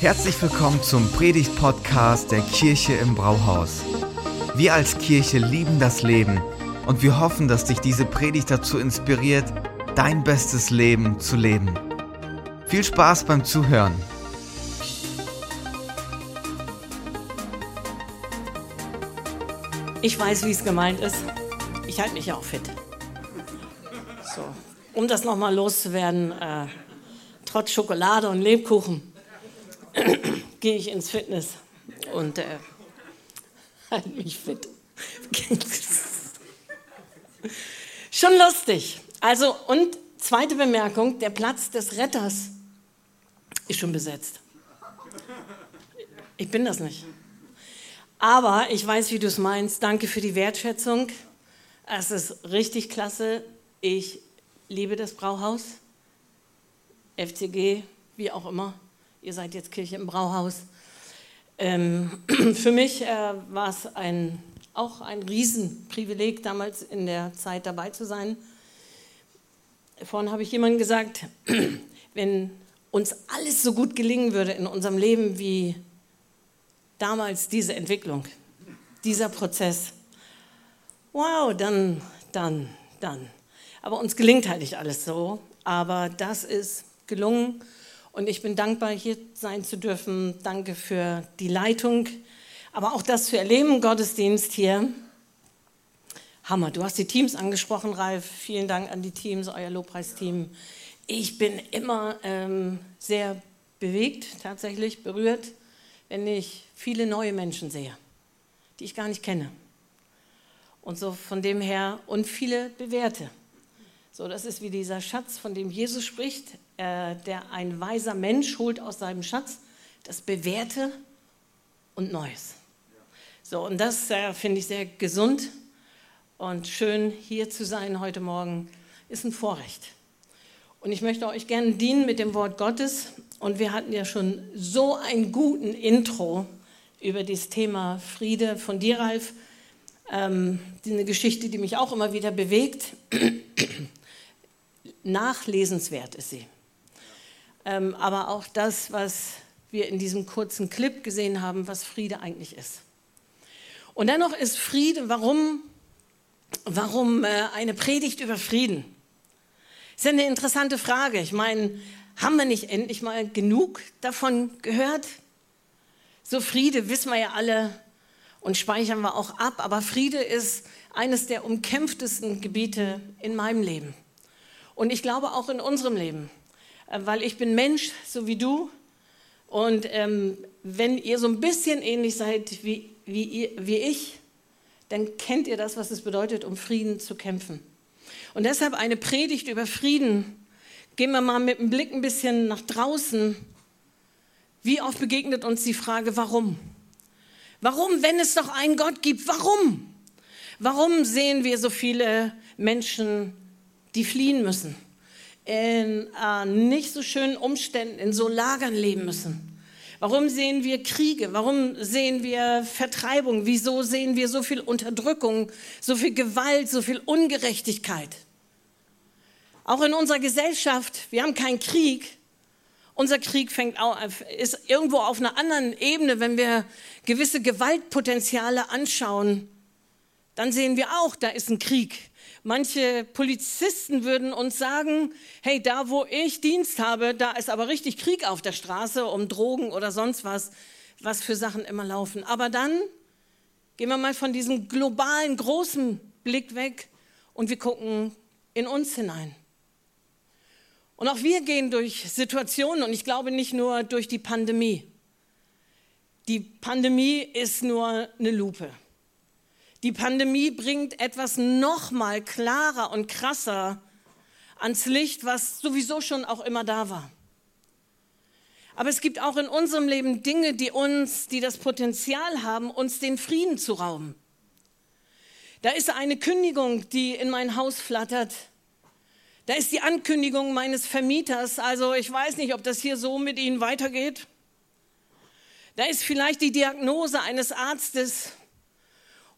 Herzlich willkommen zum Predigt-Podcast der Kirche im Brauhaus. Wir als Kirche lieben das Leben und wir hoffen, dass dich diese Predigt dazu inspiriert, dein bestes Leben zu leben. Viel Spaß beim Zuhören. Ich weiß, wie es gemeint ist. Ich halte mich ja auch fit. So, um das nochmal loszuwerden, äh, trotz Schokolade und Lebkuchen gehe ich ins Fitness und äh, halte mich fit. Schon lustig. Also, und zweite Bemerkung, der Platz des Retters ist schon besetzt. Ich bin das nicht. Aber ich weiß, wie du es meinst. Danke für die Wertschätzung. Es ist richtig klasse. Ich liebe das Brauhaus. FCG, wie auch immer. Ihr seid jetzt Kirche im Brauhaus. Ähm, für mich äh, war es ein, auch ein Riesenprivileg, damals in der Zeit dabei zu sein. Vorhin habe ich jemandem gesagt, wenn uns alles so gut gelingen würde in unserem Leben wie damals diese Entwicklung, dieser Prozess, wow, dann, dann, dann. Aber uns gelingt halt nicht alles so. Aber das ist gelungen und ich bin dankbar, hier sein zu dürfen. Danke für die Leitung, aber auch das zu erleben Gottesdienst hier. Hammer. Du hast die Teams angesprochen, Ralf. Vielen Dank an die Teams, euer Lobpreisteam. Ich bin immer ähm, sehr bewegt, tatsächlich berührt, wenn ich viele neue Menschen sehe, die ich gar nicht kenne. Und so von dem her und viele bewährte. So, das ist wie dieser Schatz, von dem Jesus spricht, äh, der ein weiser Mensch holt aus seinem Schatz das Bewährte und Neues. So, und das äh, finde ich sehr gesund und schön hier zu sein heute Morgen ist ein Vorrecht. Und ich möchte euch gerne dienen mit dem Wort Gottes. Und wir hatten ja schon so einen guten Intro über das Thema Friede von dir, Ralf. Ähm, eine Geschichte, die mich auch immer wieder bewegt nachlesenswert ist sie. Ähm, aber auch das, was wir in diesem kurzen Clip gesehen haben, was Friede eigentlich ist. Und dennoch ist Friede, warum, warum äh, eine Predigt über Frieden? Ist ja eine interessante Frage. Ich meine, haben wir nicht endlich mal genug davon gehört? So Friede wissen wir ja alle und speichern wir auch ab, aber Friede ist eines der umkämpftesten Gebiete in meinem Leben. Und ich glaube auch in unserem Leben, äh, weil ich bin Mensch, so wie du. Und ähm, wenn ihr so ein bisschen ähnlich seid wie, wie, ihr, wie ich, dann kennt ihr das, was es bedeutet, um Frieden zu kämpfen. Und deshalb eine Predigt über Frieden. Gehen wir mal mit dem Blick ein bisschen nach draußen. Wie oft begegnet uns die Frage, warum? Warum, wenn es doch einen Gott gibt, warum? Warum sehen wir so viele Menschen die fliehen müssen, in äh, nicht so schönen Umständen, in so Lagern leben müssen. Warum sehen wir Kriege? Warum sehen wir Vertreibung? Wieso sehen wir so viel Unterdrückung, so viel Gewalt, so viel Ungerechtigkeit? Auch in unserer Gesellschaft, wir haben keinen Krieg. Unser Krieg fängt auf, ist irgendwo auf einer anderen Ebene, wenn wir gewisse Gewaltpotenziale anschauen, dann sehen wir auch, da ist ein Krieg. Manche Polizisten würden uns sagen, hey, da wo ich Dienst habe, da ist aber richtig Krieg auf der Straße um Drogen oder sonst was, was für Sachen immer laufen. Aber dann gehen wir mal von diesem globalen, großen Blick weg und wir gucken in uns hinein. Und auch wir gehen durch Situationen und ich glaube nicht nur durch die Pandemie. Die Pandemie ist nur eine Lupe. Die Pandemie bringt etwas noch mal klarer und krasser ans Licht, was sowieso schon auch immer da war. Aber es gibt auch in unserem Leben Dinge, die uns, die das Potenzial haben, uns den Frieden zu rauben. Da ist eine Kündigung, die in mein Haus flattert. Da ist die Ankündigung meines Vermieters. Also ich weiß nicht, ob das hier so mit Ihnen weitergeht. Da ist vielleicht die Diagnose eines Arztes.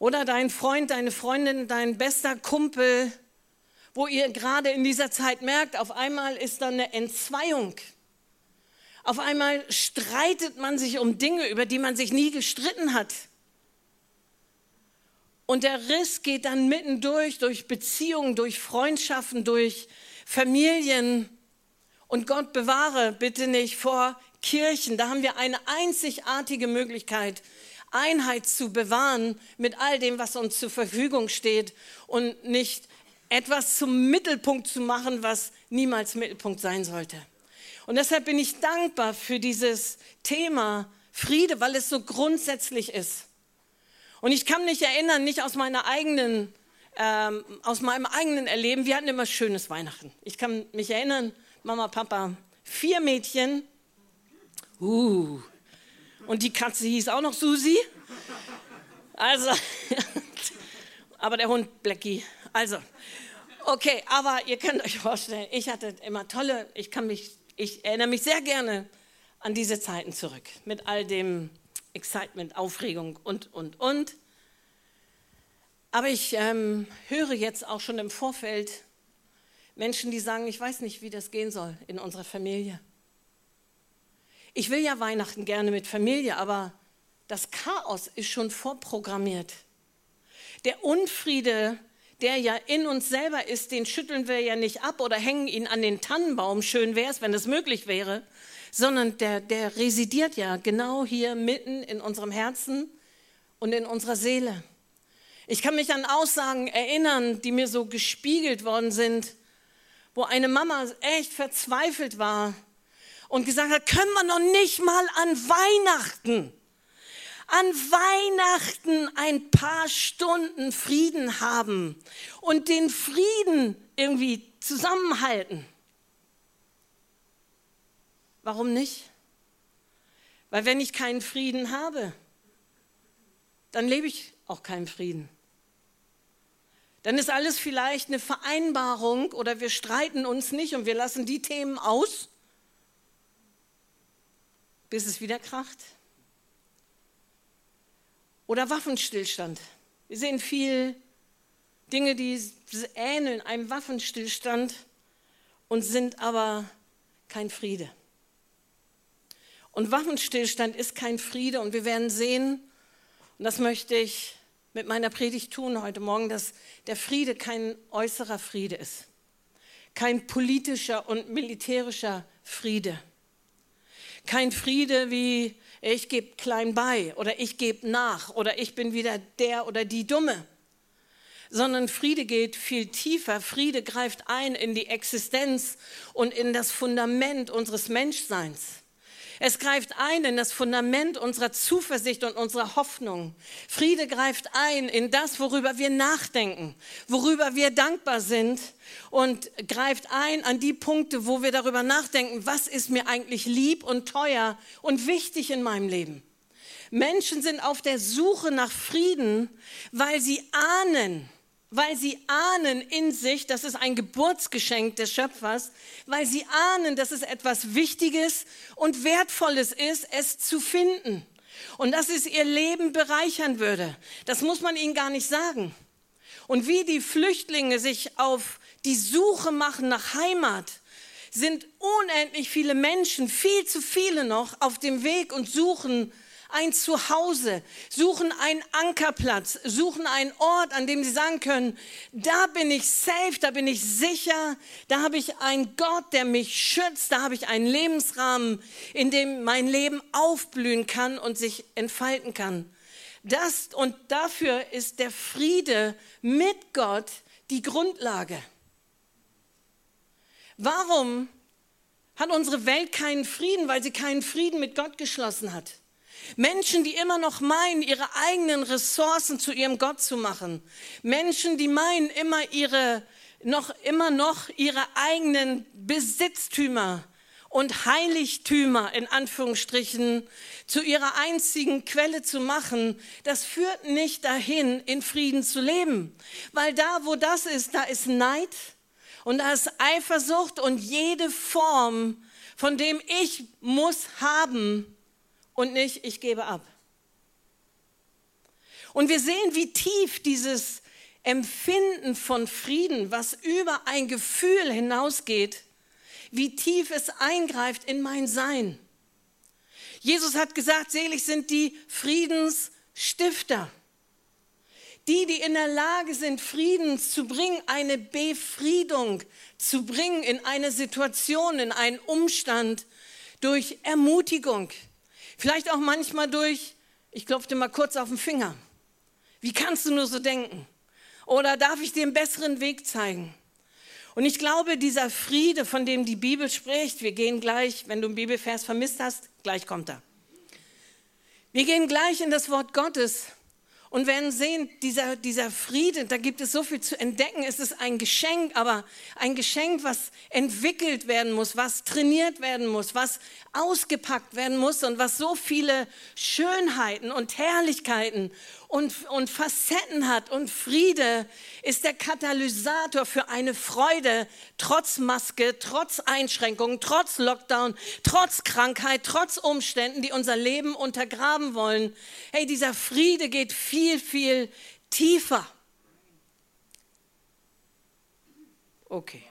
Oder dein Freund, deine Freundin, dein bester Kumpel, wo ihr gerade in dieser Zeit merkt, auf einmal ist da eine Entzweiung. Auf einmal streitet man sich um Dinge, über die man sich nie gestritten hat. Und der Riss geht dann mittendurch, durch Beziehungen, durch Freundschaften, durch Familien. Und Gott bewahre bitte nicht vor Kirchen. Da haben wir eine einzigartige Möglichkeit, Einheit zu bewahren mit all dem, was uns zur Verfügung steht und nicht etwas zum Mittelpunkt zu machen, was niemals Mittelpunkt sein sollte. Und deshalb bin ich dankbar für dieses Thema Friede, weil es so grundsätzlich ist. Und ich kann mich erinnern, nicht aus meiner eigenen, ähm, aus meinem eigenen Erleben, wir hatten immer schönes Weihnachten. Ich kann mich erinnern, Mama, Papa, vier Mädchen, uh, und die Katze hieß auch noch Susi. Also, aber der Hund Blackie. Also, okay, aber ihr könnt euch vorstellen, ich hatte immer tolle, ich kann mich, ich erinnere mich sehr gerne an diese Zeiten zurück. Mit all dem Excitement, Aufregung und, und, und. Aber ich ähm, höre jetzt auch schon im Vorfeld Menschen, die sagen, ich weiß nicht, wie das gehen soll in unserer Familie. Ich will ja Weihnachten gerne mit Familie, aber das Chaos ist schon vorprogrammiert. Der Unfriede, der ja in uns selber ist, den schütteln wir ja nicht ab oder hängen ihn an den Tannenbaum. Schön wäre es, wenn es möglich wäre. Sondern der, der residiert ja genau hier mitten in unserem Herzen und in unserer Seele. Ich kann mich an Aussagen erinnern, die mir so gespiegelt worden sind, wo eine Mama echt verzweifelt war und gesagt hat, können wir noch nicht mal an Weihnachten, an Weihnachten ein paar Stunden Frieden haben und den Frieden irgendwie zusammenhalten. Warum nicht? Weil wenn ich keinen Frieden habe, dann lebe ich auch keinen Frieden. Dann ist alles vielleicht eine Vereinbarung oder wir streiten uns nicht und wir lassen die Themen aus bis es wieder kracht. Oder Waffenstillstand. Wir sehen viel Dinge, die ähneln einem Waffenstillstand und sind aber kein Friede. Und Waffenstillstand ist kein Friede und wir werden sehen, und das möchte ich mit meiner Predigt tun heute Morgen, dass der Friede kein äußerer Friede ist, kein politischer und militärischer Friede kein Friede wie ich gebe klein bei oder ich gebe nach oder ich bin wieder der oder die Dumme, sondern Friede geht viel tiefer. Friede greift ein in die Existenz und in das Fundament unseres Menschseins. Es greift ein in das Fundament unserer Zuversicht und unserer Hoffnung. Friede greift ein in das, worüber wir nachdenken, worüber wir dankbar sind und greift ein an die Punkte, wo wir darüber nachdenken, was ist mir eigentlich lieb und teuer und wichtig in meinem Leben. Menschen sind auf der Suche nach Frieden, weil sie ahnen, weil sie ahnen in sich, das ist ein Geburtsgeschenk des Schöpfers, weil sie ahnen, dass es etwas Wichtiges und Wertvolles ist, es zu finden. Und dass es ihr Leben bereichern würde. Das muss man ihnen gar nicht sagen. Und wie die Flüchtlinge sich auf die Suche machen nach Heimat, sind unendlich viele Menschen, viel zu viele noch, auf dem Weg und suchen ein Zuhause, suchen einen Ankerplatz, suchen einen Ort, an dem sie sagen können, da bin ich safe, da bin ich sicher, da habe ich einen Gott, der mich schützt, da habe ich einen Lebensrahmen, in dem mein Leben aufblühen kann und sich entfalten kann. Das und dafür ist der Friede mit Gott die Grundlage. Warum hat unsere Welt keinen Frieden? Weil sie keinen Frieden mit Gott geschlossen hat. Menschen, die immer noch meinen, ihre eigenen Ressourcen zu ihrem Gott zu machen. Menschen, die meinen, immer ihre, noch, immer noch ihre eigenen Besitztümer und Heiligtümer in Anführungsstrichen zu ihrer einzigen Quelle zu machen, das führt nicht dahin, in Frieden zu leben. Weil da, wo das ist, da ist Neid und da ist Eifersucht und jede Form, von dem ich muss haben, und nicht, ich gebe ab. Und wir sehen, wie tief dieses Empfinden von Frieden, was über ein Gefühl hinausgeht, wie tief es eingreift in mein Sein. Jesus hat gesagt, selig sind die Friedensstifter. Die, die in der Lage sind, Frieden zu bringen, eine Befriedung zu bringen in eine Situation, in einen Umstand durch Ermutigung. Vielleicht auch manchmal durch, ich klopfe dir mal kurz auf den Finger. Wie kannst du nur so denken? Oder darf ich dir einen besseren Weg zeigen? Und ich glaube, dieser Friede, von dem die Bibel spricht, wir gehen gleich, wenn du einen Bibelvers vermisst hast, gleich kommt er. Wir gehen gleich in das Wort Gottes und werden sehen, dieser, dieser Friede, da gibt es so viel zu entdecken. Es ist ein Geschenk, aber ein Geschenk, was entwickelt werden muss, was trainiert werden muss, was ausgepackt werden muss und was so viele Schönheiten und Herrlichkeiten und, und Facetten hat. Und Friede ist der Katalysator für eine Freude, trotz Maske, trotz Einschränkungen, trotz Lockdown, trotz Krankheit, trotz Umständen, die unser Leben untergraben wollen. Hey, dieser Friede geht viel, viel tiefer. Okay,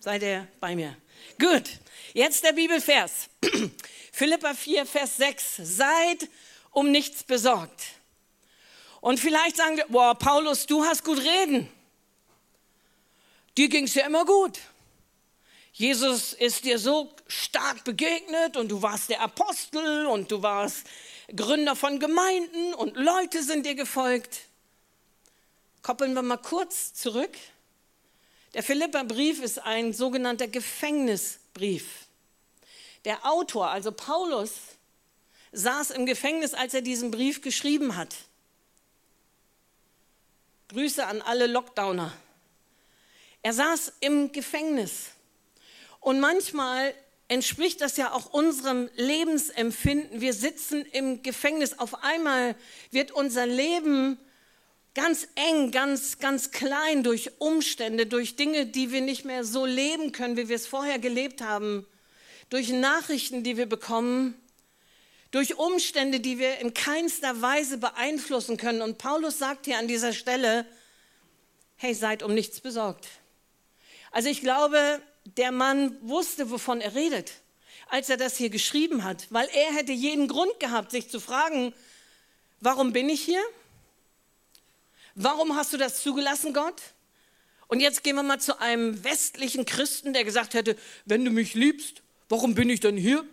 seid ihr bei mir? Gut, jetzt der Bibelvers. Philippa 4, Vers 6. Seid um nichts besorgt. Und vielleicht sagen wir, boah, Paulus, du hast gut reden. Dir ging es ja immer gut. Jesus ist dir so stark begegnet und du warst der Apostel und du warst Gründer von Gemeinden und Leute sind dir gefolgt. Koppeln wir mal kurz zurück. Der Philippa-Brief ist ein sogenannter Gefängnisbrief. Der Autor, also Paulus, saß im Gefängnis, als er diesen Brief geschrieben hat. Grüße an alle Lockdowner. Er saß im Gefängnis. Und manchmal entspricht das ja auch unserem Lebensempfinden. Wir sitzen im Gefängnis. Auf einmal wird unser Leben ganz eng, ganz, ganz klein durch Umstände, durch Dinge, die wir nicht mehr so leben können, wie wir es vorher gelebt haben, durch Nachrichten, die wir bekommen durch Umstände, die wir in keinster Weise beeinflussen können. Und Paulus sagt hier an dieser Stelle, hey, seid um nichts besorgt. Also ich glaube, der Mann wusste, wovon er redet, als er das hier geschrieben hat, weil er hätte jeden Grund gehabt, sich zu fragen, warum bin ich hier? Warum hast du das zugelassen, Gott? Und jetzt gehen wir mal zu einem westlichen Christen, der gesagt hätte, wenn du mich liebst, warum bin ich dann hier?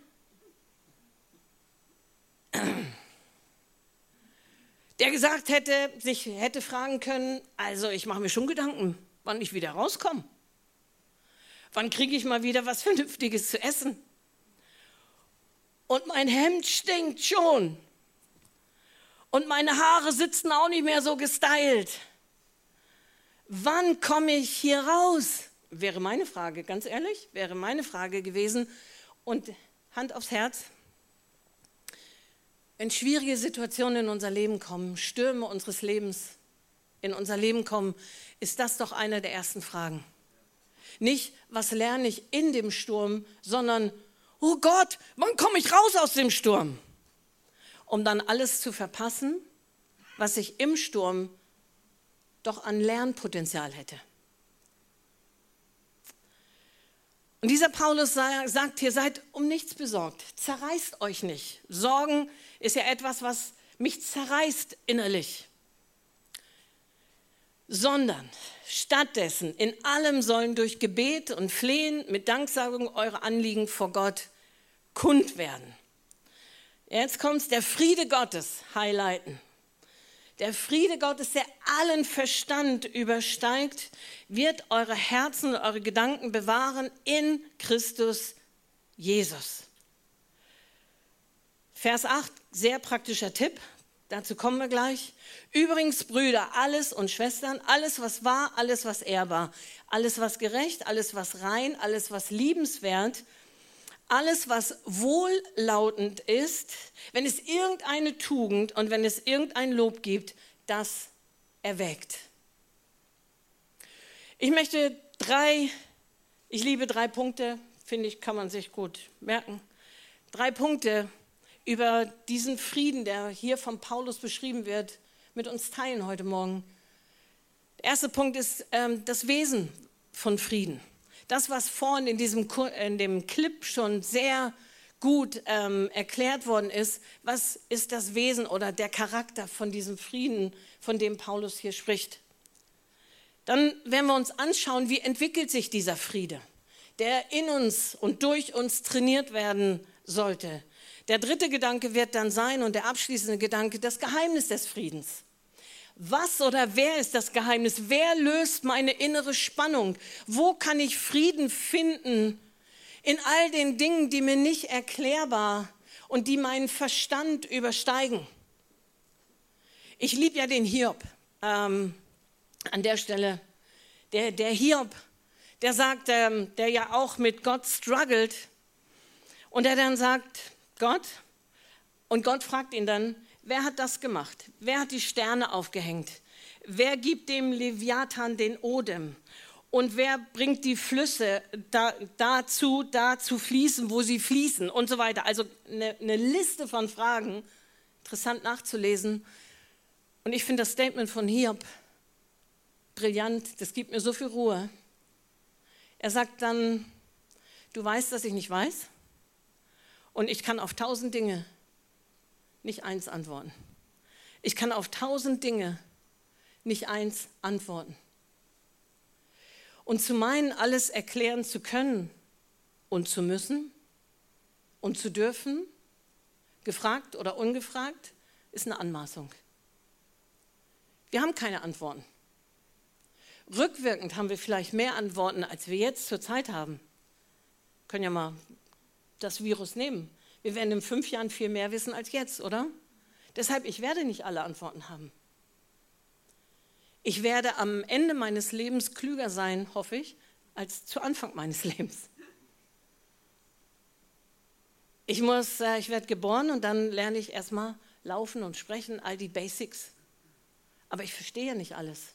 Der gesagt hätte, sich hätte fragen können, also ich mache mir schon Gedanken, wann ich wieder rauskomme. Wann kriege ich mal wieder was Vernünftiges zu essen? Und mein Hemd stinkt schon. Und meine Haare sitzen auch nicht mehr so gestylt. Wann komme ich hier raus? Wäre meine Frage, ganz ehrlich, wäre meine Frage gewesen. Und Hand aufs Herz, wenn schwierige Situationen in unser Leben kommen, Stürme unseres Lebens in unser Leben kommen, ist das doch eine der ersten Fragen. Nicht, was lerne ich in dem Sturm, sondern, oh Gott, wann komme ich raus aus dem Sturm? Um dann alles zu verpassen, was ich im Sturm doch an Lernpotenzial hätte. Und dieser Paulus sagt hier, seid um nichts besorgt, zerreißt euch nicht. Sorgen ist ja etwas, was mich zerreißt innerlich. Sondern stattdessen in allem sollen durch Gebet und Flehen mit Danksagung eure Anliegen vor Gott kund werden. Jetzt kommt der Friede Gottes highlighten. Der Friede Gottes, der allen Verstand übersteigt, wird eure Herzen und eure Gedanken bewahren in Christus Jesus. Vers 8, sehr praktischer Tipp, dazu kommen wir gleich. Übrigens, Brüder, alles und Schwestern, alles, was wahr, alles, was ehrbar, alles, was gerecht, alles, was rein, alles, was liebenswert, alles, was wohllautend ist, wenn es irgendeine Tugend und wenn es irgendein Lob gibt, das erweckt. Ich möchte drei, ich liebe drei Punkte, finde ich, kann man sich gut merken. Drei Punkte über diesen Frieden, der hier von Paulus beschrieben wird, mit uns teilen heute Morgen. Der erste Punkt ist ähm, das Wesen von Frieden. Das, was vorhin in, diesem, in dem Clip schon sehr gut ähm, erklärt worden ist, was ist das Wesen oder der Charakter von diesem Frieden, von dem Paulus hier spricht. Dann werden wir uns anschauen, wie entwickelt sich dieser Friede, der in uns und durch uns trainiert werden sollte. Der dritte Gedanke wird dann sein und der abschließende Gedanke, das Geheimnis des Friedens. Was oder wer ist das Geheimnis? Wer löst meine innere Spannung? Wo kann ich Frieden finden in all den Dingen, die mir nicht erklärbar und die meinen Verstand übersteigen? Ich liebe ja den Hiob. Ähm, an der Stelle, der, der Hiob, der sagt, ähm, der ja auch mit Gott struggelt und der dann sagt, Gott, und Gott fragt ihn dann, wer hat das gemacht? Wer hat die Sterne aufgehängt? Wer gibt dem Leviathan den Odem? Und wer bringt die Flüsse da, dazu, da zu fließen, wo sie fließen und so weiter? Also eine, eine Liste von Fragen, interessant nachzulesen. Und ich finde das Statement von Hiob brillant, das gibt mir so viel Ruhe. Er sagt dann, du weißt, dass ich nicht weiß und ich kann auf tausend Dinge nicht eins antworten. Ich kann auf tausend Dinge nicht eins antworten. Und zu meinen, alles erklären zu können und zu müssen und zu dürfen, gefragt oder ungefragt, ist eine Anmaßung. Wir haben keine Antworten. Rückwirkend haben wir vielleicht mehr Antworten, als wir jetzt zur Zeit haben. Können ja mal das Virus nehmen. Wir werden in fünf Jahren viel mehr wissen als jetzt, oder? Deshalb, ich werde nicht alle Antworten haben. Ich werde am Ende meines Lebens klüger sein, hoffe ich, als zu Anfang meines Lebens. Ich muss, äh, ich werde geboren und dann lerne ich erstmal laufen und sprechen, all die Basics. Aber ich verstehe nicht alles.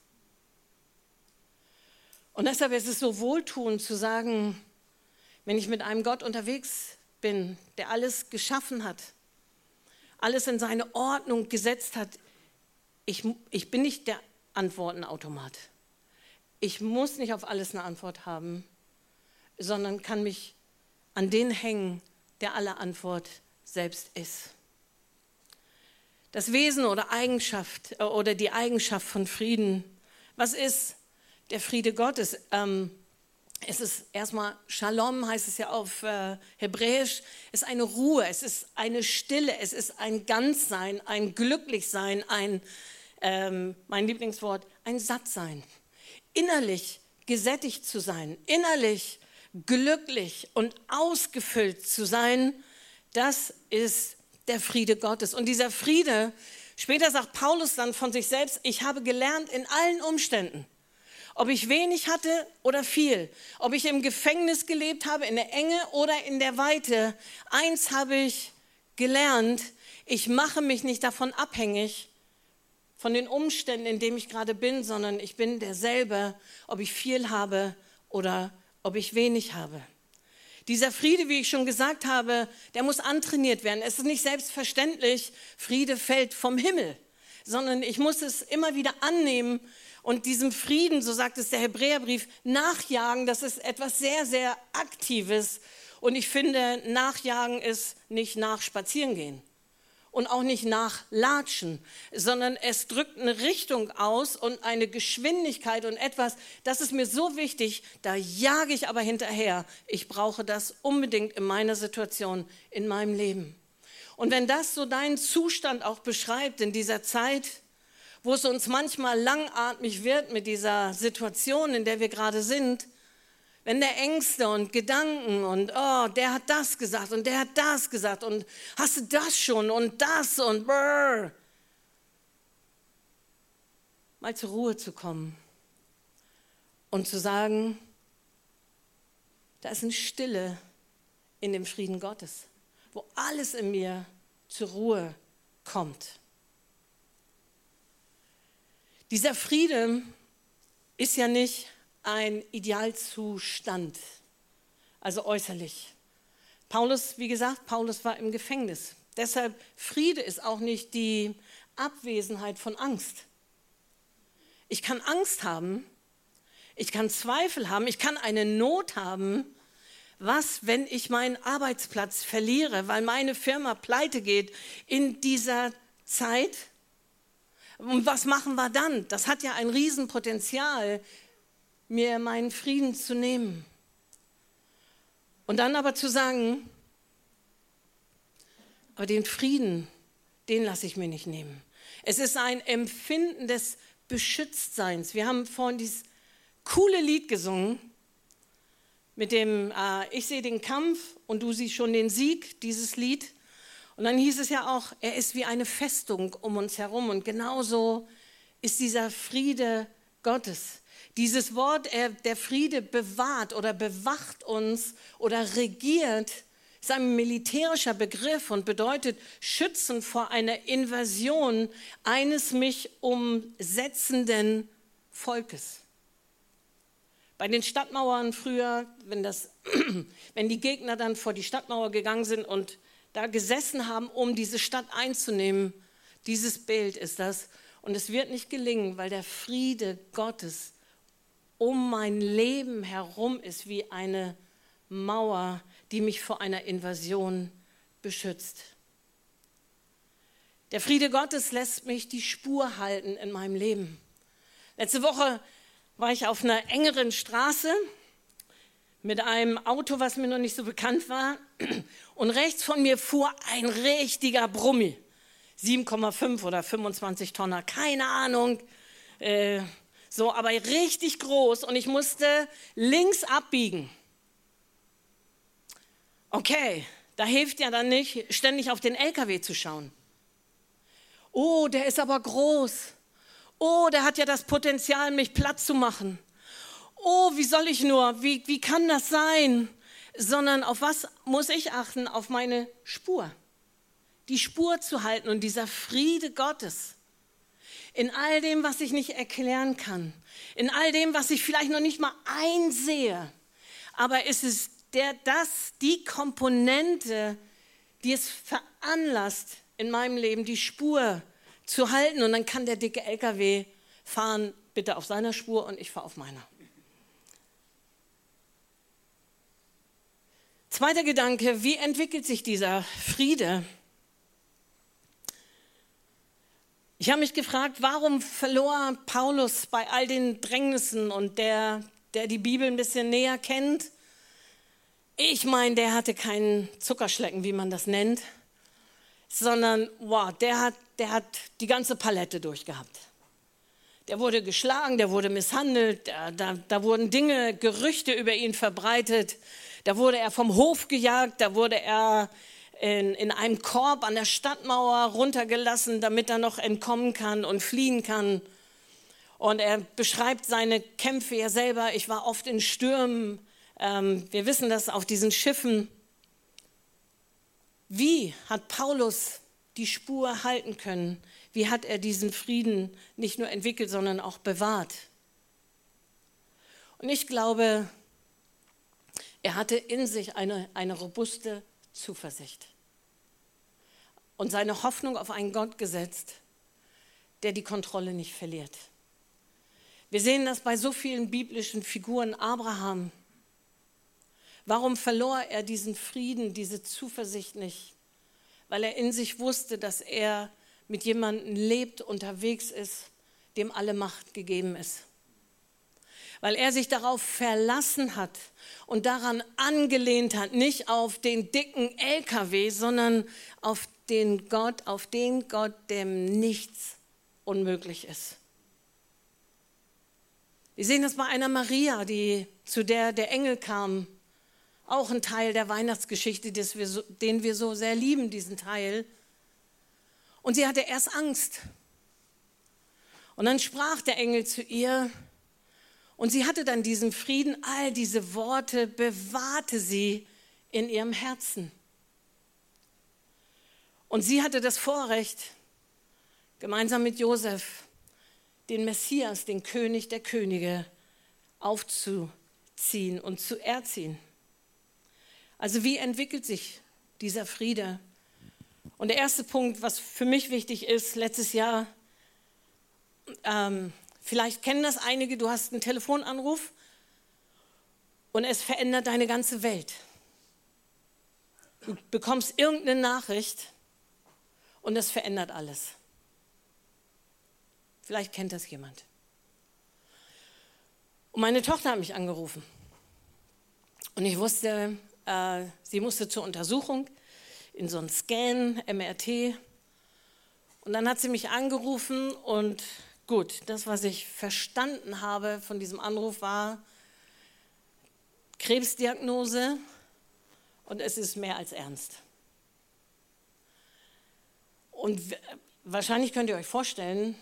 Und deshalb ist es so wohltuend zu sagen, wenn ich mit einem Gott unterwegs bin, der alles geschaffen hat, alles in seine Ordnung gesetzt hat, ich, ich bin nicht der Antwortenautomat. Ich muss nicht auf alles eine Antwort haben, sondern kann mich an den hängen, der alle Antwort selbst ist. Das Wesen oder Eigenschaft äh, oder die Eigenschaft von Frieden. Was ist der Friede Gottes. Ähm, es ist erstmal Shalom, heißt es ja auf äh, Hebräisch. Es ist eine Ruhe, es ist eine Stille, es ist ein Ganzsein, ein Glücklichsein, ein, ähm, mein Lieblingswort, ein Sattsein. Innerlich gesättigt zu sein, innerlich glücklich und ausgefüllt zu sein, das ist der Friede Gottes. Und dieser Friede, später sagt Paulus dann von sich selbst, ich habe gelernt in allen Umständen, ob ich wenig hatte oder viel, ob ich im Gefängnis gelebt habe, in der Enge oder in der Weite, eins habe ich gelernt, ich mache mich nicht davon abhängig, von den Umständen, in denen ich gerade bin, sondern ich bin derselbe, ob ich viel habe oder ob ich wenig habe. Dieser Friede, wie ich schon gesagt habe, der muss antrainiert werden. Es ist nicht selbstverständlich, Friede fällt vom Himmel, sondern ich muss es immer wieder annehmen und diesem Frieden, so sagt es der Hebräerbrief, nachjagen, das ist etwas sehr, sehr Aktives. Und ich finde, nachjagen ist nicht nach Spazierengehen und auch nicht nach Latschen, sondern es drückt eine Richtung aus und eine Geschwindigkeit und etwas, das ist mir so wichtig, da jage ich aber hinterher. Ich brauche das unbedingt in meiner Situation, in meinem Leben. Und wenn das so deinen Zustand auch beschreibt in dieser Zeit, wo es uns manchmal langatmig wird mit dieser Situation, in der wir gerade sind, wenn der Ängste und Gedanken und oh, der hat das gesagt und der hat das gesagt und hast du das schon und das und brrr, mal zur Ruhe zu kommen und zu sagen, da ist eine Stille in dem Frieden Gottes, wo alles in mir zur Ruhe kommt. Dieser Friede ist ja nicht ein Idealzustand, also äußerlich. Paulus, wie gesagt, Paulus war im Gefängnis. Deshalb Friede ist auch nicht die Abwesenheit von Angst. Ich kann Angst haben, ich kann Zweifel haben, ich kann eine Not haben, Was, wenn ich meinen Arbeitsplatz verliere, weil meine Firma pleite geht in dieser Zeit? Und was machen wir dann? Das hat ja ein Riesenpotenzial, mir meinen Frieden zu nehmen. Und dann aber zu sagen, aber den Frieden, den lasse ich mir nicht nehmen. Es ist ein Empfinden des Beschütztseins. Wir haben vorhin dieses coole Lied gesungen mit dem äh, Ich sehe den Kampf und du siehst schon den Sieg, dieses Lied. Und dann hieß es ja auch, er ist wie eine Festung um uns herum. Und genauso ist dieser Friede Gottes. Dieses Wort, er, der Friede bewahrt oder bewacht uns oder regiert, ist ein militärischer Begriff und bedeutet schützen vor einer Invasion eines mich umsetzenden Volkes. Bei den Stadtmauern früher, wenn, das, wenn die Gegner dann vor die Stadtmauer gegangen sind und da gesessen haben, um diese Stadt einzunehmen, dieses Bild ist das. Und es wird nicht gelingen, weil der Friede Gottes um mein Leben herum ist wie eine Mauer, die mich vor einer Invasion beschützt. Der Friede Gottes lässt mich die Spur halten in meinem Leben. Letzte Woche war ich auf einer engeren Straße mit einem Auto, was mir noch nicht so bekannt war. Und rechts von mir fuhr ein richtiger Brummi. 7,5 oder 25 Tonner, keine Ahnung. Äh, so, aber richtig groß. Und ich musste links abbiegen. Okay, da hilft ja dann nicht, ständig auf den LKW zu schauen. Oh, der ist aber groß. Oh, der hat ja das Potenzial, mich platt zu machen. Oh, wie soll ich nur? Wie, wie kann das sein? Sondern auf was muss ich achten? Auf meine Spur. Die Spur zu halten und dieser Friede Gottes. In all dem, was ich nicht erklären kann. In all dem, was ich vielleicht noch nicht mal einsehe. Aber es ist der, das, die Komponente, die es veranlasst, in meinem Leben die Spur zu halten. Und dann kann der dicke LKW fahren, bitte auf seiner Spur und ich fahre auf meiner. Zweiter Gedanke, wie entwickelt sich dieser Friede? Ich habe mich gefragt, warum verlor Paulus bei all den Drängnissen und der, der die Bibel ein bisschen näher kennt? Ich meine, der hatte keinen Zuckerschlecken, wie man das nennt, sondern wow, der hat der hat die ganze Palette durchgehabt. Der wurde geschlagen, der wurde misshandelt, da, da, da wurden Dinge, Gerüchte über ihn verbreitet, da wurde er vom Hof gejagt, da wurde er in, in einem Korb an der Stadtmauer runtergelassen, damit er noch entkommen kann und fliehen kann. Und er beschreibt seine Kämpfe ja selber. Ich war oft in Stürmen. Ähm, wir wissen das auf diesen Schiffen. Wie hat Paulus die Spur halten können? Wie hat er diesen Frieden nicht nur entwickelt, sondern auch bewahrt? Und ich glaube, er hatte in sich eine, eine robuste Zuversicht und seine Hoffnung auf einen Gott gesetzt, der die Kontrolle nicht verliert. Wir sehen das bei so vielen biblischen Figuren. Abraham, warum verlor er diesen Frieden, diese Zuversicht nicht? weil er in sich wusste, dass er mit jemandem lebt, unterwegs ist, dem alle Macht gegeben ist. Weil er sich darauf verlassen hat und daran angelehnt hat, nicht auf den dicken LKW, sondern auf den Gott, auf den Gott, dem nichts unmöglich ist. Wir sehen das bei einer Maria, die, zu der der Engel kam auch ein Teil der Weihnachtsgeschichte, wir den wir so sehr lieben, diesen Teil. Und sie hatte erst Angst. Und dann sprach der Engel zu ihr und sie hatte dann diesen Frieden, all diese Worte bewahrte sie in ihrem Herzen. Und sie hatte das Vorrecht, gemeinsam mit Josef den Messias, den König der Könige, aufzuziehen und zu erziehen. Also wie entwickelt sich dieser Friede? Und der erste Punkt, was für mich wichtig ist, letztes Jahr, ähm, vielleicht kennen das einige, du hast einen Telefonanruf und es verändert deine ganze Welt. Du bekommst irgendeine Nachricht und es verändert alles. Vielleicht kennt das jemand. Und meine Tochter hat mich angerufen. Und ich wusste, äh, sie musste zur Untersuchung in so einen Scan, MRT. Und dann hat sie mich angerufen und gut, das, was ich verstanden habe von diesem Anruf war Krebsdiagnose und es ist mehr als ernst. Und wahrscheinlich könnt ihr euch vorstellen,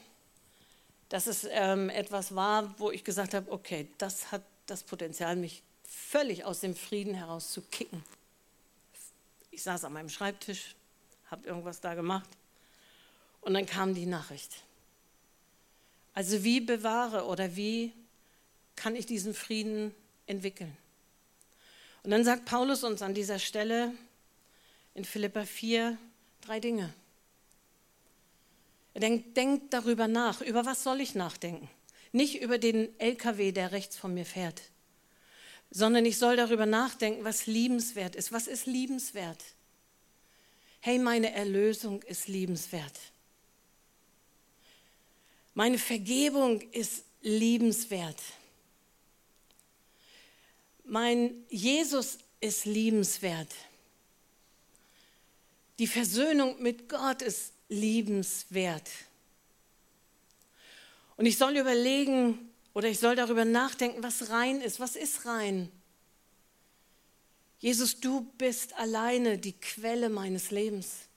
dass es ähm, etwas war, wo ich gesagt habe, okay, das hat das Potenzial, mich völlig aus dem Frieden heraus zu kicken. Ich saß an meinem Schreibtisch, habe irgendwas da gemacht und dann kam die Nachricht. Also wie bewahre oder wie kann ich diesen Frieden entwickeln? Und dann sagt Paulus uns an dieser Stelle in Philippa 4 drei Dinge. Er denkt, denkt darüber nach. Über was soll ich nachdenken? Nicht über den LKW, der rechts von mir fährt, sondern ich soll darüber nachdenken, was liebenswert ist. Was ist liebenswert? Hey, meine Erlösung ist liebenswert. Meine Vergebung ist liebenswert. Mein Jesus ist liebenswert. Die Versöhnung mit Gott ist liebenswert. Und ich soll überlegen oder ich soll darüber nachdenken, was rein ist. Was ist rein? Jesus, du bist alleine die Quelle meines Lebens.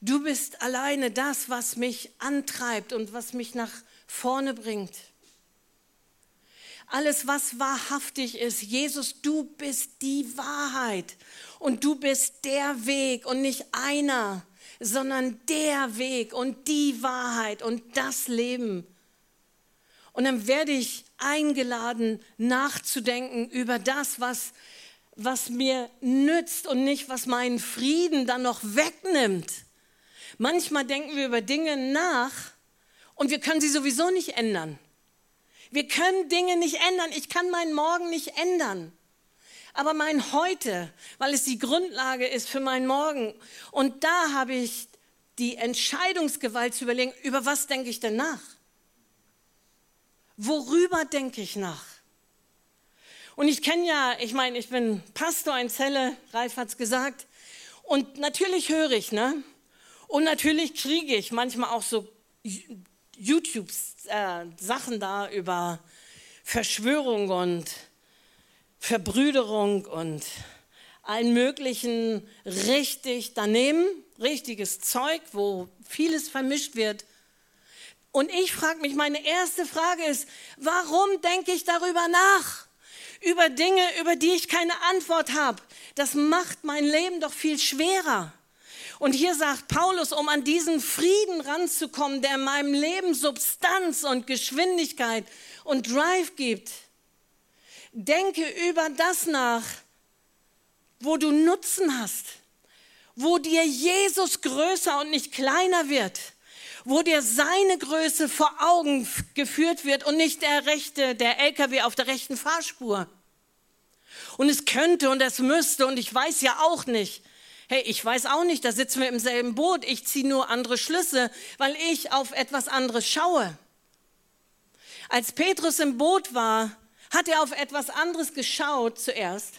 Du bist alleine das, was mich antreibt und was mich nach vorne bringt. Alles, was wahrhaftig ist, Jesus, du bist die Wahrheit und du bist der Weg und nicht einer sondern der Weg und die Wahrheit und das Leben. Und dann werde ich eingeladen, nachzudenken über das, was, was mir nützt und nicht, was meinen Frieden dann noch wegnimmt. Manchmal denken wir über Dinge nach und wir können sie sowieso nicht ändern. Wir können Dinge nicht ändern. Ich kann meinen Morgen nicht ändern aber mein Heute, weil es die Grundlage ist für meinen Morgen. Und da habe ich die Entscheidungsgewalt zu überlegen, über was denke ich denn nach? Worüber denke ich nach? Und ich kenne ja, ich meine, ich bin Pastor in Celle, Ralf hat es gesagt. Und natürlich höre ich, ne? Und natürlich kriege ich manchmal auch so YouTube-Sachen äh, da über Verschwörung und Verbrüderung und allen möglichen richtig daneben, richtiges Zeug, wo vieles vermischt wird. Und ich frage mich, meine erste Frage ist, warum denke ich darüber nach? Über Dinge, über die ich keine Antwort habe. Das macht mein Leben doch viel schwerer. Und hier sagt Paulus, um an diesen Frieden ranzukommen, der meinem Leben Substanz und Geschwindigkeit und Drive gibt, Denke über das nach, wo du Nutzen hast, wo dir Jesus größer und nicht kleiner wird, wo dir seine Größe vor Augen geführt wird und nicht der rechte, der LKW auf der rechten Fahrspur. Und es könnte und es müsste und ich weiß ja auch nicht. Hey, ich weiß auch nicht, da sitzen wir im selben Boot. Ich ziehe nur andere Schlüsse, weil ich auf etwas anderes schaue. Als Petrus im Boot war, hat er auf etwas anderes geschaut zuerst,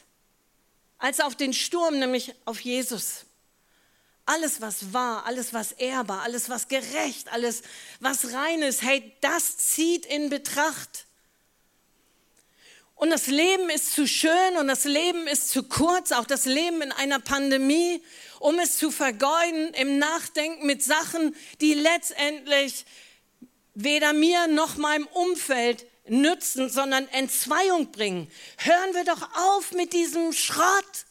als auf den Sturm, nämlich auf Jesus. Alles, was wahr, alles, was ehrbar, alles, was gerecht, alles, was rein ist, hey, das zieht in Betracht. Und das Leben ist zu schön und das Leben ist zu kurz, auch das Leben in einer Pandemie, um es zu vergeuden im Nachdenken mit Sachen, die letztendlich weder mir noch meinem Umfeld nützen, sondern Entzweiung bringen. Hören wir doch auf mit diesem Schrott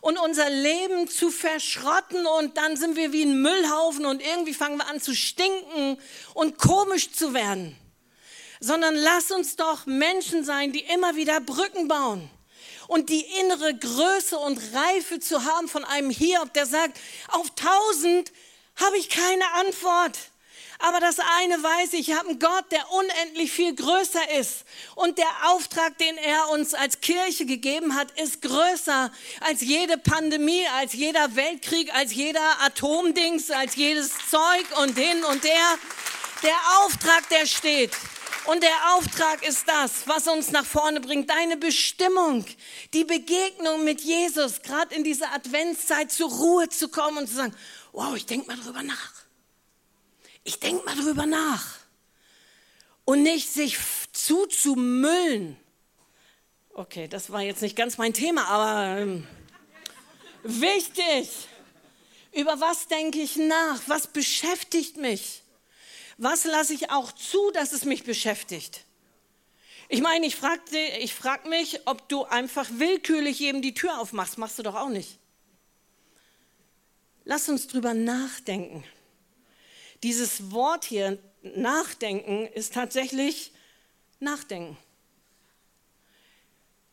und unser Leben zu verschrotten und dann sind wir wie ein Müllhaufen und irgendwie fangen wir an zu stinken und komisch zu werden. Sondern lass uns doch Menschen sein, die immer wieder Brücken bauen und die innere Größe und Reife zu haben von einem Hiob, der sagt, auf tausend habe ich keine Antwort. Aber das eine weiß ich, ich habe einen Gott, der unendlich viel größer ist. Und der Auftrag, den er uns als Kirche gegeben hat, ist größer als jede Pandemie, als jeder Weltkrieg, als jeder Atomdings, als jedes Zeug und hin und her. Der Auftrag, der steht. Und der Auftrag ist das, was uns nach vorne bringt, deine Bestimmung, die Begegnung mit Jesus, gerade in dieser Adventszeit zur Ruhe zu kommen und zu sagen, wow, ich denke mal drüber nach. Ich denke mal drüber nach. Und nicht sich zuzumüllen. Okay, das war jetzt nicht ganz mein Thema, aber ähm, wichtig. Über was denke ich nach? Was beschäftigt mich? Was lasse ich auch zu, dass es mich beschäftigt? Ich meine, ich frage ich frag mich, ob du einfach willkürlich jedem die Tür aufmachst. Machst du doch auch nicht. Lass uns drüber nachdenken. Dieses Wort hier, nachdenken, ist tatsächlich nachdenken.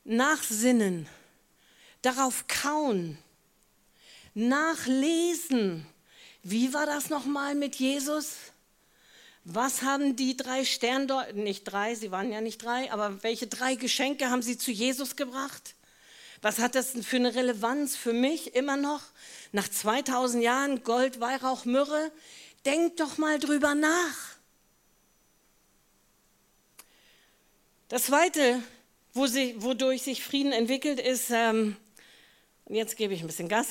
Nachsinnen, darauf kauen, nachlesen. Wie war das nochmal mit Jesus? Was haben die drei Sterndeute, nicht drei, sie waren ja nicht drei, aber welche drei Geschenke haben sie zu Jesus gebracht? Was hat das für eine Relevanz für mich immer noch? Nach 2000 Jahren Gold, Weihrauch, Myrrhe. Denk doch mal drüber nach. Das Zweite, wo sie, wodurch sich Frieden entwickelt, ist, ähm, jetzt gebe ich ein bisschen Gas,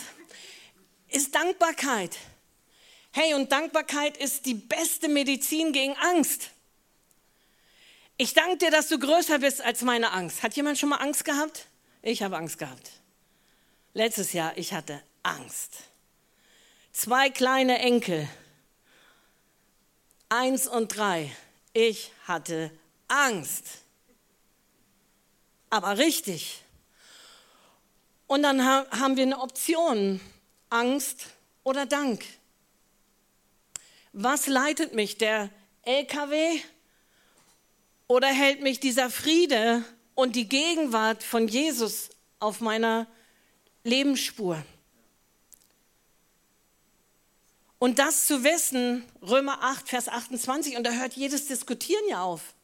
ist Dankbarkeit. Hey, und Dankbarkeit ist die beste Medizin gegen Angst. Ich danke dir, dass du größer bist als meine Angst. Hat jemand schon mal Angst gehabt? Ich habe Angst gehabt. Letztes Jahr, ich hatte Angst. Zwei kleine Enkel Eins und drei. Ich hatte Angst. Aber richtig. Und dann haben wir eine Option, Angst oder Dank. Was leitet mich, der LKW oder hält mich dieser Friede und die Gegenwart von Jesus auf meiner Lebensspur? Und das zu wissen, Römer 8, Vers 28, und da hört jedes Diskutieren ja auf.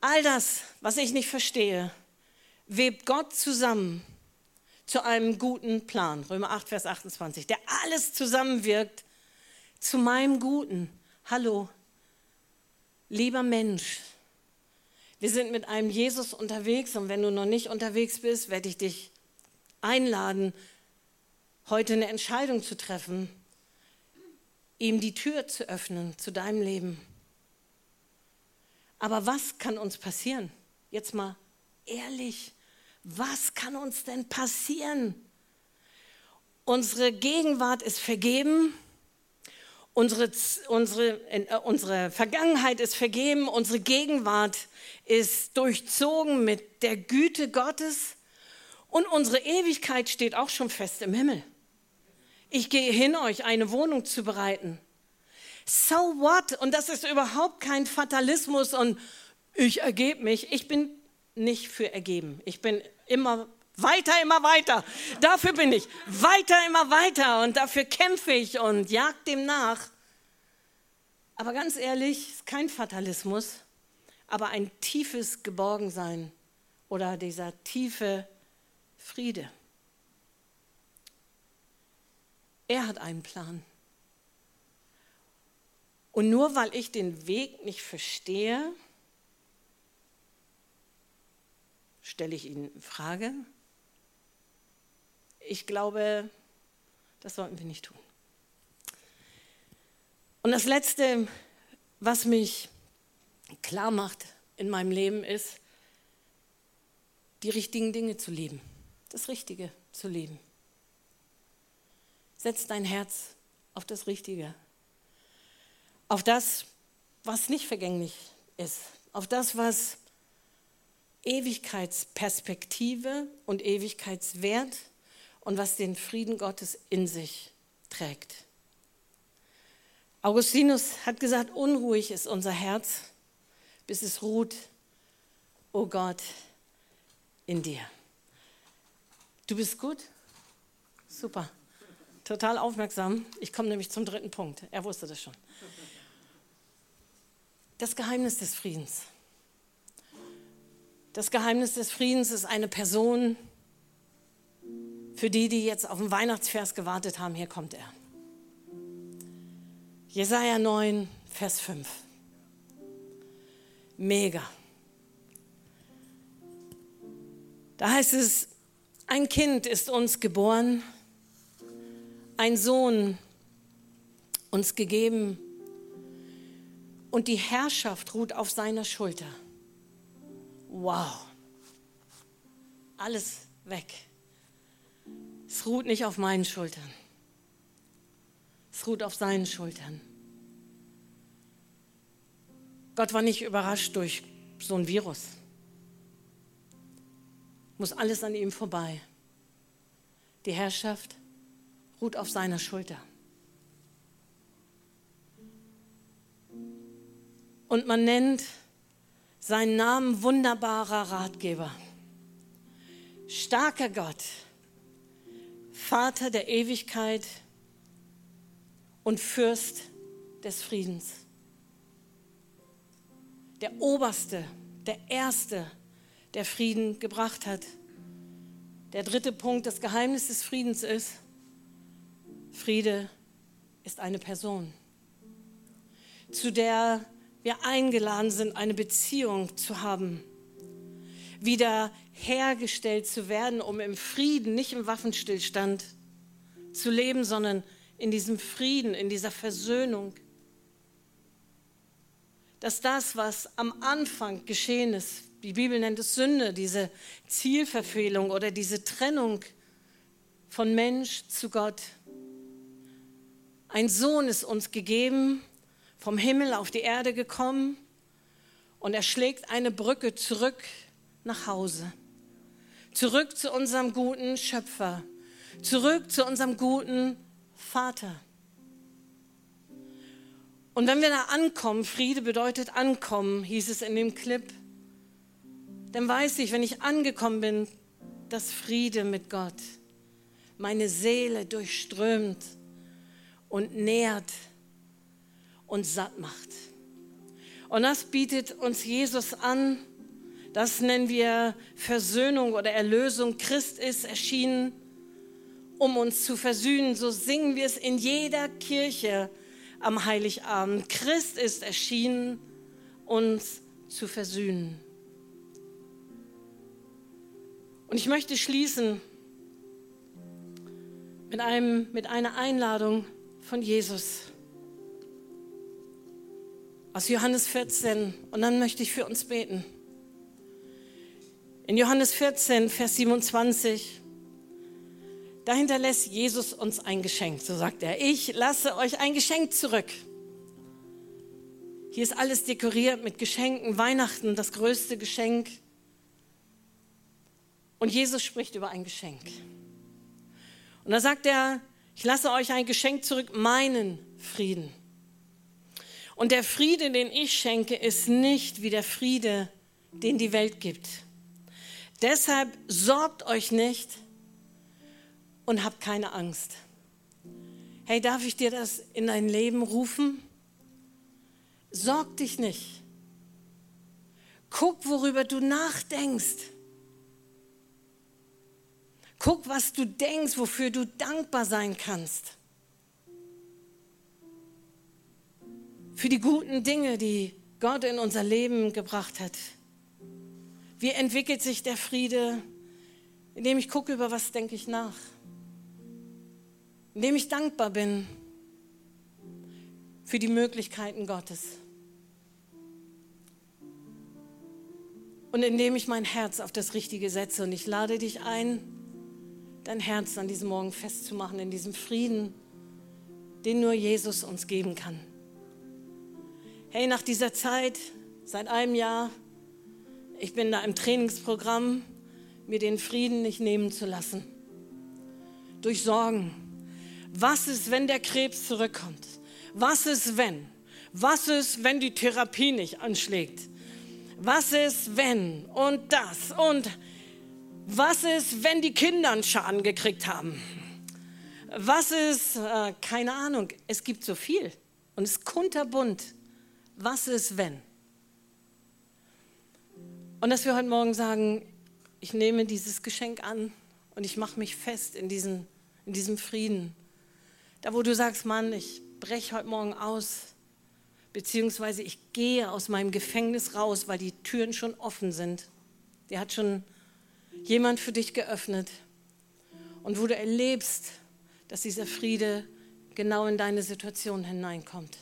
All das, was ich nicht verstehe, webt Gott zusammen zu einem guten Plan. Römer 8, Vers 28, der alles zusammenwirkt zu meinem Guten. Hallo, lieber Mensch, wir sind mit einem Jesus unterwegs und wenn du noch nicht unterwegs bist, werde ich dich einladen, heute eine Entscheidung zu treffen, ihm die Tür zu öffnen zu deinem Leben. Aber was kann uns passieren? Jetzt mal ehrlich, was kann uns denn passieren? Unsere Gegenwart ist vergeben, unsere, unsere, äh, unsere Vergangenheit ist vergeben, unsere Gegenwart ist durchzogen mit der Güte Gottes und unsere Ewigkeit steht auch schon fest im Himmel. Ich gehe hin, euch eine Wohnung zu bereiten. So what? Und das ist überhaupt kein Fatalismus und ich ergebe mich. Ich bin nicht für ergeben. Ich bin immer weiter, immer weiter. Dafür bin ich. Weiter, immer weiter. Und dafür kämpfe ich und jag dem nach. Aber ganz ehrlich, kein Fatalismus, aber ein tiefes Geborgensein oder dieser tiefe Friede. Er hat einen Plan. Und nur weil ich den Weg nicht verstehe, stelle ich ihn in Frage. Ich glaube, das sollten wir nicht tun. Und das Letzte, was mich klar macht in meinem Leben, ist, die richtigen Dinge zu lieben, das Richtige zu lieben. Setz dein Herz auf das Richtige, auf das, was nicht vergänglich ist, auf das, was Ewigkeitsperspektive und Ewigkeitswert und was den Frieden Gottes in sich trägt. Augustinus hat gesagt, unruhig ist unser Herz, bis es ruht, o oh Gott, in dir. Du bist gut? Super. total aufmerksam. Ich komme nämlich zum dritten Punkt. Er wusste das schon. Das Geheimnis des Friedens. Das Geheimnis des Friedens ist eine Person, für die, die jetzt auf den Weihnachtsvers gewartet haben, hier kommt er. Jesaja 9, Vers 5. Mega. Da heißt es, ein Kind ist uns geboren, ein Sohn uns gegeben und die Herrschaft ruht auf seiner Schulter. Wow. Alles weg. Es ruht nicht auf meinen Schultern. Es ruht auf seinen Schultern. Gott war nicht überrascht durch so ein Virus. Muss alles an ihm vorbei. Die Herrschaft ruht auf seiner Schulter. Und man nennt seinen Namen wunderbarer Ratgeber, starker Gott, Vater der Ewigkeit und Fürst des Friedens. Der Oberste, der Erste, der Frieden gebracht hat. Der dritte Punkt, das Geheimnis des Friedens ist, Friede ist eine Person, zu der wir eingeladen sind, eine Beziehung zu haben, wieder hergestellt zu werden, um im Frieden, nicht im Waffenstillstand zu leben, sondern in diesem Frieden, in dieser Versöhnung. Dass das, was am Anfang geschehen ist, die Bibel nennt es Sünde, diese Zielverfehlung oder diese Trennung von Mensch zu Gott. Ein Sohn ist uns gegeben, vom Himmel auf die Erde gekommen und er schlägt eine Brücke zurück nach Hause. Zurück zu unserem guten Schöpfer. Zurück zu unserem guten Vater. Und wenn wir da ankommen, Friede bedeutet ankommen, hieß es in dem Clip, dann weiß ich, wenn ich angekommen bin, dass Friede mit Gott meine Seele durchströmt und nährt und satt macht. Und das bietet uns Jesus an. Das nennen wir Versöhnung oder Erlösung. Christ ist erschienen, um uns zu versöhnen. So singen wir es in jeder Kirche am Heiligabend. Christ ist erschienen, uns zu versöhnen. Und ich möchte schließen mit, einem, mit einer Einladung von Jesus aus Johannes 14 und dann möchte ich für uns beten. In Johannes 14, Vers 27, da hinterlässt Jesus uns ein Geschenk. So sagt er, ich lasse euch ein Geschenk zurück. Hier ist alles dekoriert mit Geschenken, Weihnachten, das größte Geschenk. Und Jesus spricht über ein Geschenk. Und da sagt er, ich lasse euch ein Geschenk zurück, meinen Frieden. Und der Friede, den ich schenke, ist nicht wie der Friede, den die Welt gibt. Deshalb sorgt euch nicht und habt keine Angst. Hey, darf ich dir das in dein Leben rufen? Sorg dich nicht. Guck, worüber du nachdenkst. Guck, was du denkst, wofür du dankbar sein kannst. Für die guten Dinge, die Gott in unser Leben gebracht hat. Wie entwickelt sich der Friede, indem ich gucke, über was denke ich nach, indem ich dankbar bin für die Möglichkeiten Gottes und indem ich mein Herz auf das Richtige setze. Und ich lade dich ein, dein Herz an diesem Morgen festzumachen, in diesem Frieden, den nur Jesus uns geben kann hey, nach dieser Zeit, seit einem Jahr, ich bin da im Trainingsprogramm, mir den Frieden nicht nehmen zu lassen. Durch Sorgen. Was ist, wenn der Krebs zurückkommt? Was ist, wenn? Was ist, wenn die Therapie nicht anschlägt? Was ist, wenn? Und das. Und was ist, wenn die Kinder einen Schaden gekriegt haben? Was ist, äh, keine Ahnung, es gibt so viel und es ist kunterbunt. Was ist, wenn? Und dass wir heute Morgen sagen, ich nehme dieses Geschenk an und ich mache mich fest in, diesen, in diesem Frieden. Da, wo du sagst, Mann, ich breche heute Morgen aus, beziehungsweise ich gehe aus meinem Gefängnis raus, weil die Türen schon offen sind. Die hat schon jemand für dich geöffnet. Und wo du erlebst, dass dieser Friede genau in deine Situation hineinkommt.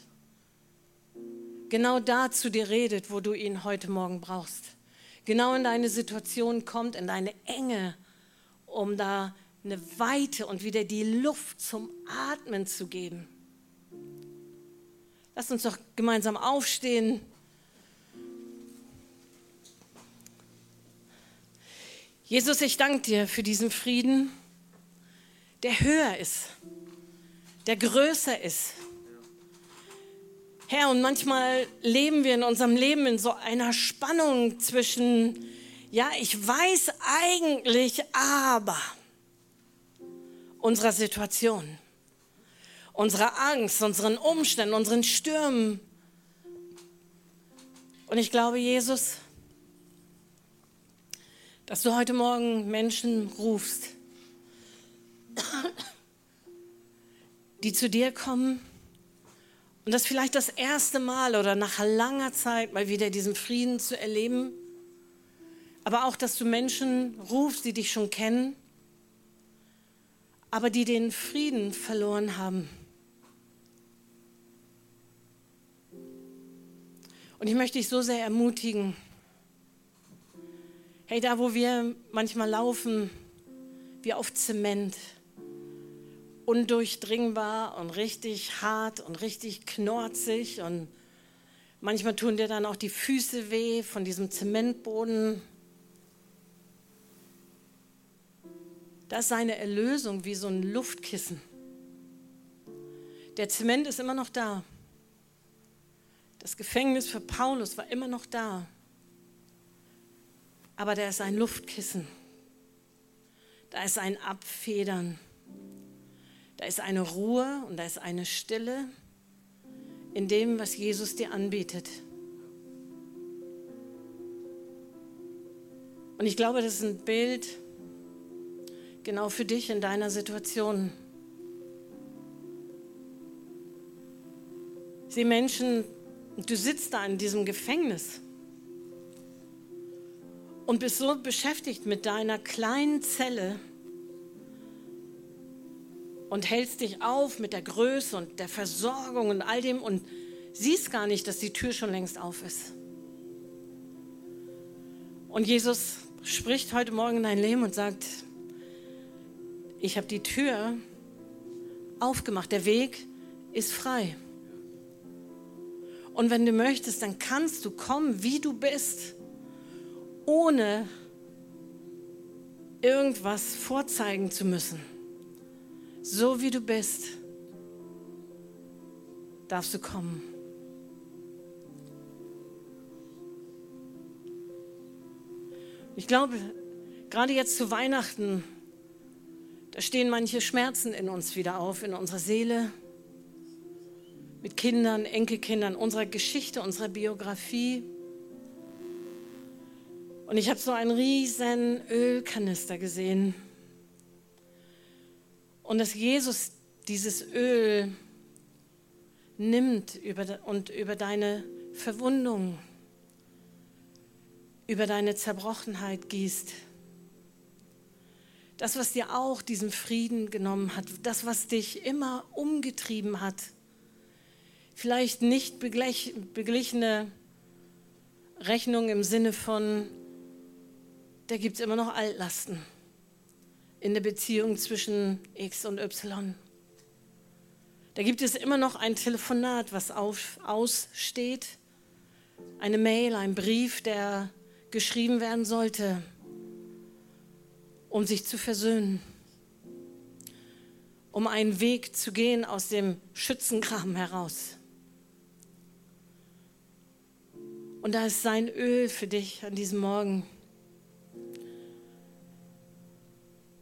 Genau da zu dir redet, wo du ihn heute Morgen brauchst. Genau in deine Situation kommt, in deine Enge, um da eine Weite und wieder die Luft zum Atmen zu geben. Lass uns doch gemeinsam aufstehen. Jesus, ich danke dir für diesen Frieden, der höher ist, der größer ist. Herr, und manchmal leben wir in unserem Leben in so einer Spannung zwischen, ja, ich weiß eigentlich, aber unserer Situation, unserer Angst, unseren Umständen, unseren Stürmen. Und ich glaube, Jesus, dass du heute Morgen Menschen rufst, die zu dir kommen und das vielleicht das erste Mal oder nach langer Zeit mal wieder diesen Frieden zu erleben, aber auch, dass du Menschen rufst, die dich schon kennen, aber die den Frieden verloren haben. Und ich möchte dich so sehr ermutigen, Hey, da wo wir manchmal laufen, wie auf Zement, undurchdringbar und richtig hart und richtig knorzig und manchmal tun dir dann auch die Füße weh von diesem Zementboden. Das ist seine Erlösung wie so ein Luftkissen. Der Zement ist immer noch da. Das Gefängnis für Paulus war immer noch da aber da ist ein Luftkissen. Da ist ein Abfedern. Da ist eine Ruhe und da ist eine Stille in dem, was Jesus dir anbietet. Und ich glaube, das ist ein Bild genau für dich in deiner Situation. Sehe Menschen, du sitzt da in diesem Gefängnis und bist so beschäftigt mit deiner kleinen Zelle und hältst dich auf mit der Größe und der Versorgung und all dem und siehst gar nicht, dass die Tür schon längst auf ist. Und Jesus spricht heute Morgen in dein Leben und sagt, ich habe die Tür aufgemacht, der Weg ist frei. Und wenn du möchtest, dann kannst du kommen, wie du bist ohne irgendwas vorzeigen zu müssen. So wie du bist, darfst du kommen. Ich glaube, gerade jetzt zu Weihnachten, da stehen manche Schmerzen in uns wieder auf, in unserer Seele, mit Kindern, Enkelkindern, unserer Geschichte, unserer Biografie. Und ich habe so einen riesen Ölkanister gesehen. Und dass Jesus dieses Öl nimmt über, und über deine Verwundung, über deine Zerbrochenheit gießt. Das, was dir auch diesen Frieden genommen hat, das, was dich immer umgetrieben hat. Vielleicht nicht beglichene Rechnung im Sinne von, da gibt es immer noch Altlasten in der Beziehung zwischen X und Y. Da gibt es immer noch ein Telefonat, was auf, aussteht, eine Mail, ein Brief, der geschrieben werden sollte, um sich zu versöhnen, um einen Weg zu gehen aus dem Schützengraben heraus. Und da ist sein Öl für dich an diesem Morgen.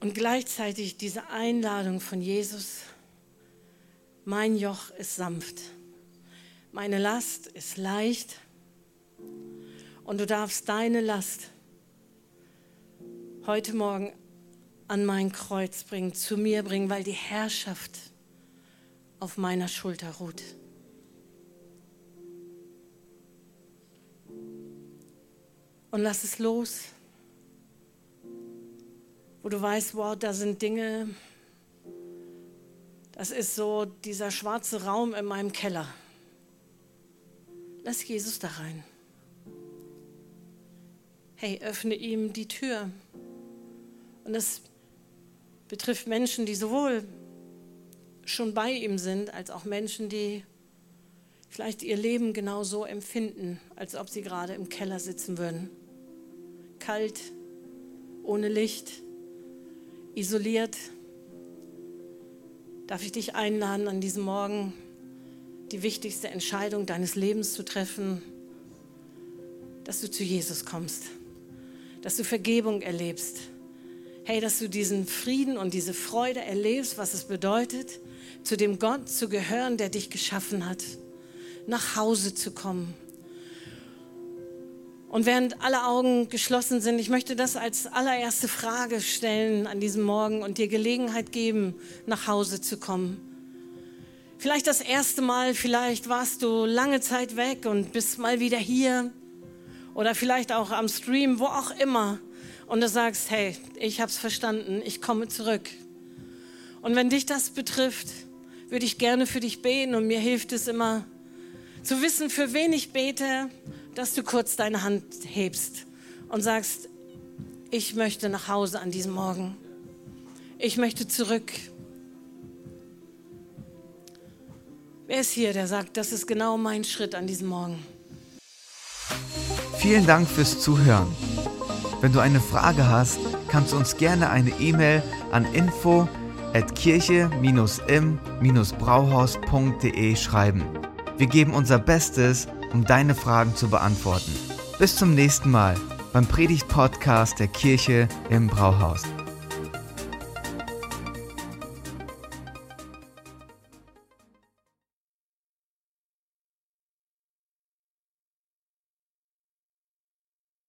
Und gleichzeitig diese Einladung von Jesus, mein Joch ist sanft, meine Last ist leicht und du darfst deine Last heute Morgen an mein Kreuz bringen, zu mir bringen, weil die Herrschaft auf meiner Schulter ruht. Und lass es los, wo du weißt, wow, da sind Dinge, das ist so dieser schwarze Raum in meinem Keller. Lass Jesus da rein. Hey, öffne ihm die Tür. Und das betrifft Menschen, die sowohl schon bei ihm sind, als auch Menschen, die vielleicht ihr Leben genau so empfinden, als ob sie gerade im Keller sitzen würden. Kalt, ohne Licht, isoliert. Darf ich dich einladen, an diesem Morgen die wichtigste Entscheidung deines Lebens zu treffen, dass du zu Jesus kommst, dass du Vergebung erlebst hey, dass du diesen Frieden und diese Freude erlebst, was es bedeutet, zu dem Gott zu gehören, der dich geschaffen hat, nach Hause zu kommen. Und während alle Augen geschlossen sind, ich möchte das als allererste Frage stellen an diesem Morgen und dir Gelegenheit geben, nach Hause zu kommen. Vielleicht das erste Mal, vielleicht warst du lange Zeit weg und bist mal wieder hier oder vielleicht auch am Stream, wo auch immer und du sagst, hey, ich habe es verstanden, ich komme zurück. Und wenn dich das betrifft, würde ich gerne für dich beten und mir hilft es immer zu wissen, für wen ich bete, dass du kurz deine Hand hebst und sagst, ich möchte nach Hause an diesem Morgen. Ich möchte zurück. Wer ist hier, der sagt, das ist genau mein Schritt an diesem Morgen? Vielen Dank fürs Zuhören. Wenn du eine Frage hast, kannst du uns gerne eine E-Mail an info at kirche-im-brauhaus.de schreiben. Wir geben unser Bestes, um deine Fragen zu beantworten. Bis zum nächsten Mal beim Predigt-Podcast der Kirche im Brauhaus.